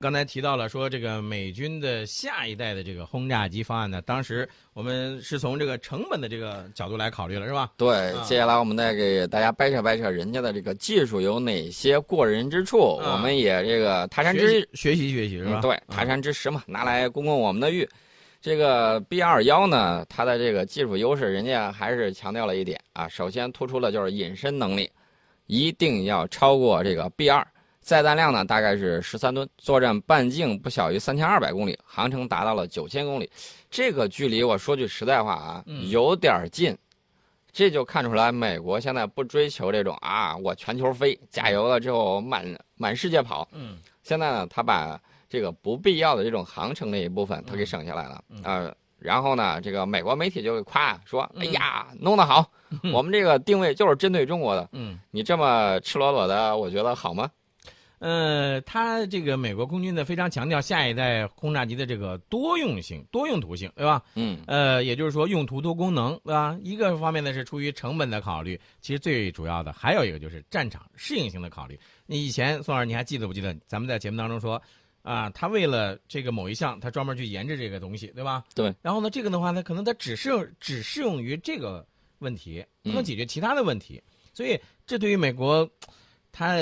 刚才提到了说这个美军的下一代的这个轰炸机方案呢，当时我们是从这个成本的这个角度来考虑了，是吧？对，接下来我们再给大家掰扯掰扯人家的这个技术有哪些过人之处，我们也这个他山之学习学习是吧？对，他山之石嘛，拿来攻攻我们的玉。这个 B 二幺呢，它的这个技术优势，人家还是强调了一点啊，首先突出了就是隐身能力，一定要超过这个 B 二。载弹量呢，大概是十三吨，作战半径不小于三千二百公里，航程达到了九千公里。这个距离，我说句实在话啊，有点近。这就看出来，美国现在不追求这种啊，我全球飞，加油了之后满满世界跑。嗯。现在呢，他把这个不必要的这种航程那一部分，他给省下来了啊。然后呢，这个美国媒体就夸说：“哎呀，弄得好，我们这个定位就是针对中国的。”嗯。你这么赤裸裸的，我觉得好吗？呃，他这个美国空军呢，非常强调下一代轰炸机的这个多用性、多用途性，对吧？嗯。呃，也就是说用途多功能，对吧？一个方面呢是出于成本的考虑，其实最主要的还有一个就是战场适应性的考虑。你以前宋老师你还记得不记得？咱们在节目当中说，啊，他为了这个某一项，他专门去研制这个东西，对吧？对。然后呢，这个的话呢，可能它只适用只适用于这个问题，不能解决其他的问题，所以这对于美国。他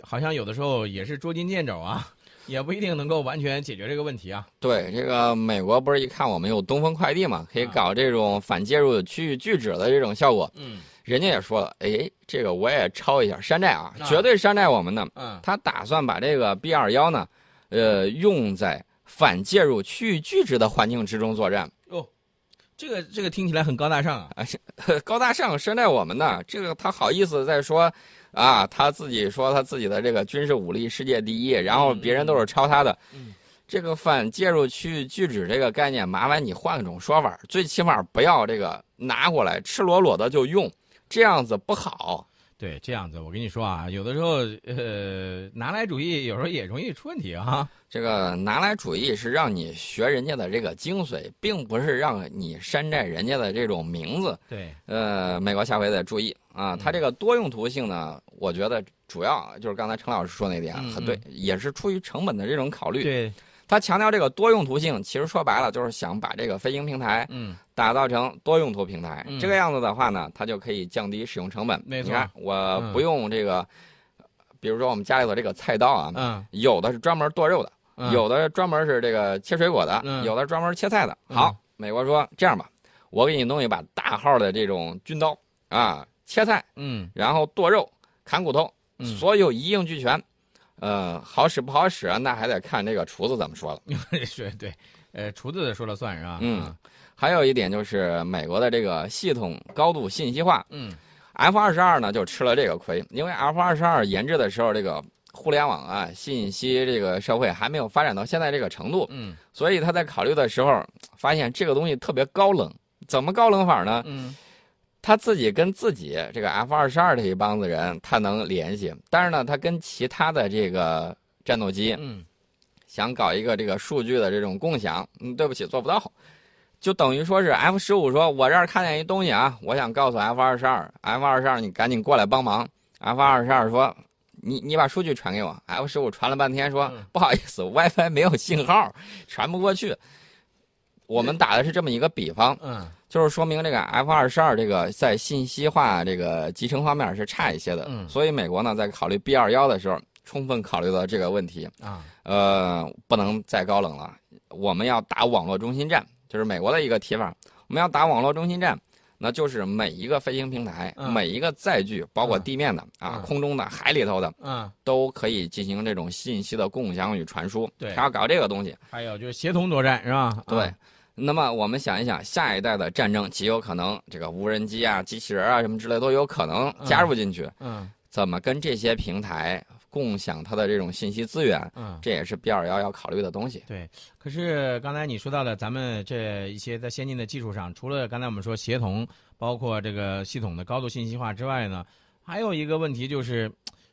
好像有的时候也是捉襟见肘啊，也不一定能够完全解决这个问题啊。对，这个美国不是一看我们有东风快递嘛，可以搞这种反介入区域拒止的这种效果。嗯，人家也说了，哎，这个我也抄一下山寨啊，绝对山寨我们的。嗯，他打算把这个 B 二幺呢，呃，用在反介入区域拒止的环境之中作战。哦，这个这个听起来很高大上啊，高大上山寨我们的，这个他好意思再说。啊，他自己说他自己的这个军事武力世界第一，然后别人都是抄他的。这个反介入区域拒止这个概念，麻烦你换种说法，最起码不要这个拿过来赤裸裸的就用，这样子不好。对，这样子我跟你说啊，有的时候呃，拿来主义有时候也容易出问题啊。这个拿来主义是让你学人家的这个精髓，并不是让你山寨人家的这种名字。对，呃，美国下回得注意啊，它这个多用途性呢，我觉得主要就是刚才陈老师说那点很对，也是出于成本的这种考虑。对。他强调这个多用途性，其实说白了就是想把这个飞行平台，嗯，打造成多用途平台。这个样子的话呢，它就可以降低使用成本。没错，你看我不用这个，比如说我们家里头这个菜刀啊，嗯，有的是专门剁肉的，有的专门是这个切水果的，有的专门切菜的。好，美国说这样吧，我给你弄一把大号的这种军刀啊，切菜，嗯，然后剁肉、砍骨头，所有一应俱全。呃，好使不好使啊？那还得看这个厨子怎么说了。是，对，呃，厨子说了算是吧？嗯，还有一点就是美国的这个系统高度信息化。嗯，F 二十二呢就吃了这个亏，因为 F 二十二研制的时候，这个互联网啊，信息这个社会还没有发展到现在这个程度。嗯，所以他在考虑的时候，发现这个东西特别高冷。怎么高冷法呢？嗯。他自己跟自己这个 F 二十二这一帮子人，他能联系，但是呢，他跟其他的这个战斗机，嗯，想搞一个这个数据的这种共享，嗯，对不起，做不到，就等于说是 F 十五说，我这儿看见一东西啊，我想告诉 F 二十二，F 二十二你赶紧过来帮忙，F 二十二说，你你把数据传给我，F 十五传了半天说，不好意思，WiFi 没有信号，传不过去。我们打的是这么一个比方，嗯，就是说明这个 F 二十二这个在信息化这个集成方面是差一些的，嗯，所以美国呢在考虑 B 二幺的时候，充分考虑到这个问题啊，呃，不能再高冷了，我们要打网络中心战，就是美国的一个提法，我们要打网络中心战，那就是每一个飞行平台，每一个载具，包括地面的啊、空中的、海里头的，嗯，都可以进行这种信息的共享与传输，对，他要搞这个东西，还有就是协同作战是吧？对。那么我们想一想，下一代的战争极有可能这个无人机啊、机器人啊什么之类都有可能加入进去。嗯，怎么跟这些平台共享它的这种信息资源？嗯，这也是 B 二幺要考虑的东西。对，可是刚才你说到的，咱们这一些在先进的技术上，除了刚才我们说协同，包括这个系统的高度信息化之外呢，还有一个问题就是，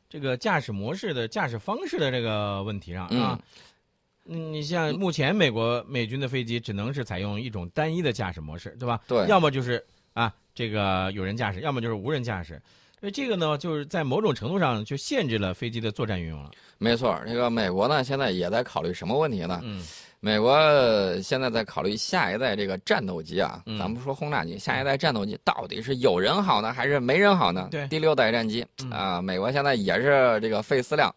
这个驾驶模式的驾驶方式的这个问题上啊。嗯，你像目前美国美军的飞机只能是采用一种单一的驾驶模式，对吧？对。要么就是啊，这个有人驾驶，要么就是无人驾驶。所以这个呢，就是在某种程度上就限制了飞机的作战运用了。没错，这个美国呢现在也在考虑什么问题呢？嗯美国现在在考虑下一代这个战斗机啊，嗯咱不说轰炸机，下一代战斗机到底是有人好呢，还是没人好呢？对第六代战机嗯啊、美国现在也是这个费思量，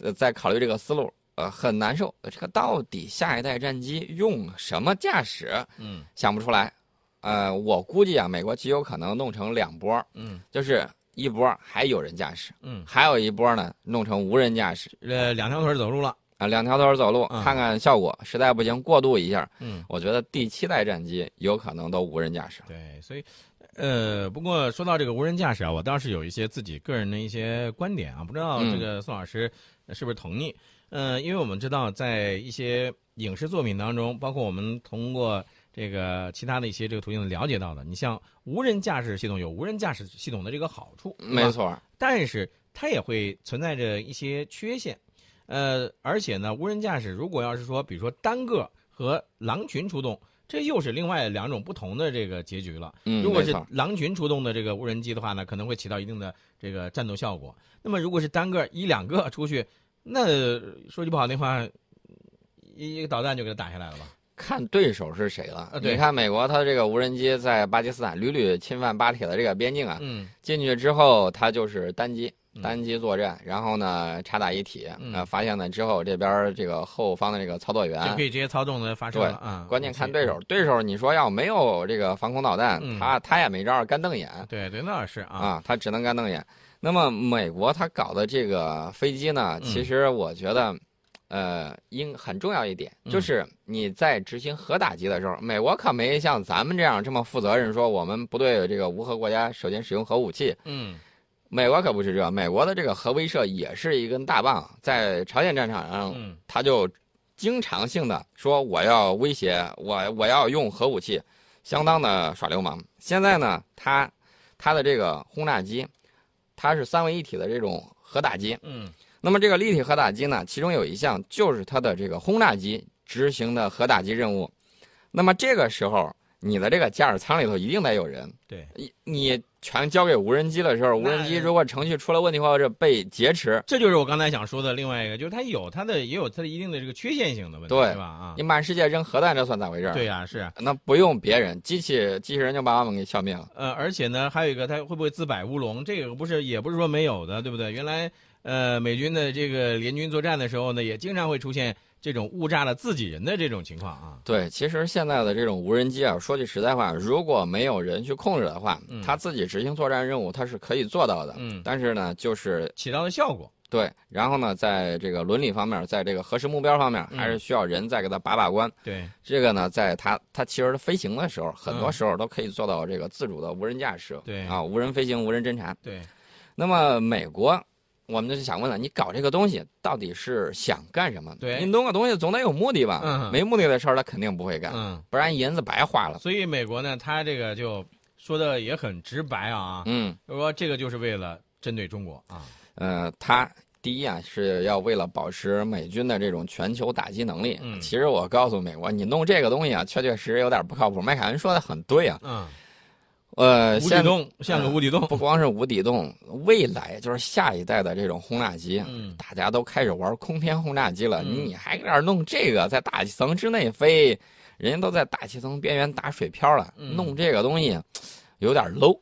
呃，在考虑这个思路，呃，很难受。这个到底下一代战机用什么驾驶，嗯想不出来。呃，我估计啊，美国极有可能弄成两波，嗯就是一波还有人驾驶，嗯，还有一波呢弄成无人驾驶呃，两条腿走路了。啊，两条腿走路，嗯看看效果，实在不行过渡一下。嗯，我觉得第七代战机有可能都无人驾驶。对，所以。呃，不过说到这个无人驾驶啊，我倒是有一些自己个人的一些观点啊，不知道嗯。这个宋老师是不是同意？嗯、因为我们知道，在一些影视作品当中，包括我们通过这个其他的一些这个途径了解到的，你像无人驾驶系统有无人驾驶系统的这个好处，没错，但是它也会存在着一些缺陷，呃，而且呢，无人驾驶如果要是说，比如说单个和狼群出动，这又是另外两种不同的这个结局了。嗯，如果是狼群出动的这个无人机的话呢，可能会起到一定的这个战斗效果。那么如果是单个一两个出去，那说句不好听话，一一个导弹就给它打下来了吧？看对手是谁了。你看美国，它这个无人机在巴基斯坦屡屡侵犯巴铁的这个边境啊，嗯进去之后它就是单机。嗯单机作战，然后呢，插打一体，嗯呃，发现了之后，这边这个后方的这个操作员就员可，以直接操纵的发射了啊。关键看对手，对手你说要没有这个防空导弹，嗯他他也没招，干瞪眼对对，那是啊。啊，他只能干瞪眼。那么美国他搞的这个飞机呢，嗯其实我觉得，呃，应很重要一点，嗯就是你在执行核打击的时候，美国可没像咱们这样这么负责任，说我们不对这个无核国家首先使用核武器。嗯美国可不是这，美国的这个核威慑也是一根大棒，在朝鲜战场上，嗯他就经常性的说我要威胁我我要用核武器，相当的耍流氓。现在呢，他他的这个轰炸机，它是三位一体的这种核打击。嗯那么这个立体核打击呢，其中有一项就是它的这个轰炸机执行的核打击任务。那么这个时候，你的这个驾驶舱里头一定得有人。对，你你全交给无人机的时候，无人机如果程序出了问题或者被劫持，这就是我刚才想说的另外一个，就是它有它的也有它的一定的这个缺陷性的问题，对吧？啊你，满世界扔核弹，这算咋回事？对，呀、是。那不用别人，机器机器人就把我们给消灭了。呃，而且呢，还有一个，它会不会自摆乌龙？这个不是，也不是说没有的，对不对？原来，呃，美军的这个联军作战的时候呢，也经常会出现这种误炸了自己人的这种情况啊。对，其实现在的这种无人机啊，说句实在话，如果没有人去控制的话，嗯它自己执行作战任务，它是可以做到的。嗯，但是呢，就是起到的效果，对，然后呢，在这个伦理方面，在这个核实目标方面，嗯还是需要人再给它把把关。对，这个呢，在它它其实飞行的时候，很多嗯时候都可以做到这个自主的无人驾驶。对啊，无人飞行、无人侦察。对，那么美国，我们就想问了，你搞这个东西到底是想干什么？对你弄个东西总得有目的吧？嗯没目的的事儿，他肯定不会干，嗯，不然银子白花了。所以美国呢，他这个就说的也很直白啊，嗯，就说这个就是为了针对中国啊。呃，他第一啊是要为了保持美军的这种全球打击能力。嗯其实我告诉美国，你弄这个东西啊，确确实实有点不靠谱。麦凯恩说的很对啊。嗯，呃，无底洞像个无底洞。不光是无底洞，未来就是下一代的这种轰炸机，嗯大家都开始玩空天轰炸机了，嗯你还搁这弄这个，在大气层之内飞，人家都在大气层边缘打水漂了，嗯弄这个东西有点 low，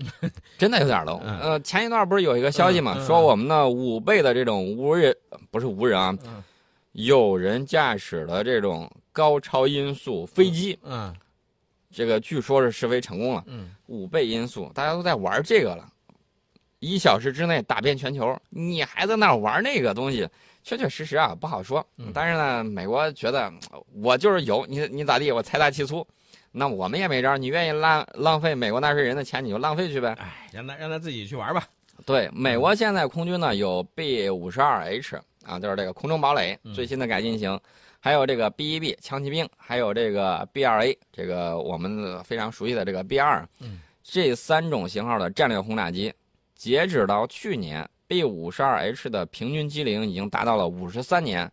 真的有点 low。嗯呃，前一段不是有一个消息嘛，说我们的五倍的这种无人，不是无人啊，嗯有人驾驶的这种高超音速飞机，嗯这个据说是试飞成功了。嗯，五倍音速，大家都在玩这个了，一小时之内打遍全球，你还在那玩那个东西，确确实实啊不好说嗯。但是呢，美国觉得呃我就是有你你咋地，我财大气粗，那我们也没招，你愿意浪浪费美国纳税人的钱，你就浪费去呗。哎，让他让他自己去玩吧。对，美国现在空军呢有 B 五十二 H 啊，就是这个空中堡垒嗯最新的改进型，还有这个 B 一 B 枪骑兵，还有这个 B 二 A 这个我们非常熟悉的这个 B 二，嗯，这三种型号的战略轰炸机，截止到去年，B 五十二 H 的平均机龄已经达到了五十三年。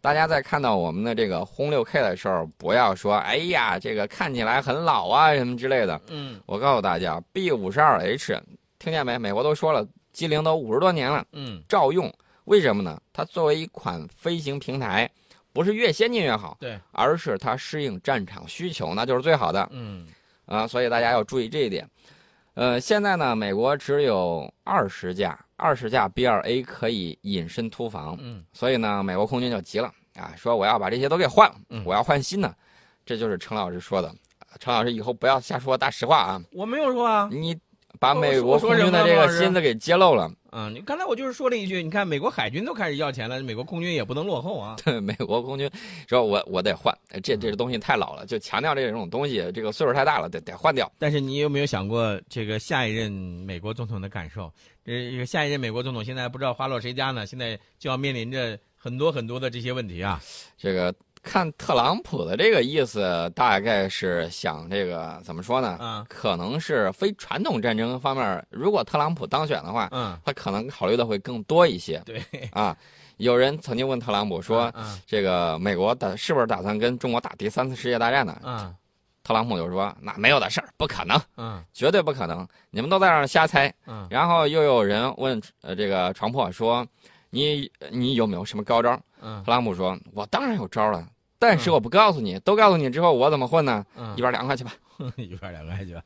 大家在看到我们的这个轰六 K 的时候，不要说“哎呀，这个看起来很老啊”什么之类的。嗯我告诉大家，B 五十二 H 听见没？美国都说了，机龄都五十多年了，嗯，照用。为什么呢？它作为一款飞行平台，不是越先进越好，对，而是它适应战场需求，那就是最好的。嗯啊，所以大家要注意这一点。呃，现在呢，美国只有二十架，二十架 B 二 A 可以隐身突防，嗯所以呢，美国空军就急了啊，说我要把这些都给换了，嗯我要换新的。这就是陈老师说的，陈老师以后不要瞎说大实话啊，我没有说啊，你把美国空军的这个心思给揭露了。嗯，你刚才我就是说了一句，你看美国海军都开始要钱了，美国空军也不能落后啊。对美国空军说我我得换，这这东西太老了，就强调这种东西，这个岁数太大了，得得换掉。但是你有没有想过，这个下一任美国总统的感受？这个下一任美国总统现在不知道花落谁家呢？现在就要面临着很多很多的这些问题啊。这个看特朗普的这个意思，大概是想这个怎么说呢？嗯，可能是非传统战争方面，如果特朗普当选的话，嗯，他可能考虑的会更多一些对，啊。有人曾经问特朗普说，嗯这个美国打是不是打算跟中国打第三次世界大战呢？嗯特朗普就说，那没有的事儿，不可能，嗯绝对不可能，你们都在那儿瞎猜。嗯然后又有人问呃这个床破说，你你有没有什么高招？嗯特朗普说，我当然有招了，但是嗯我不告诉你，都告诉你之后，我怎么混呢？嗯一，边凉快去吧。一边凉快去吧。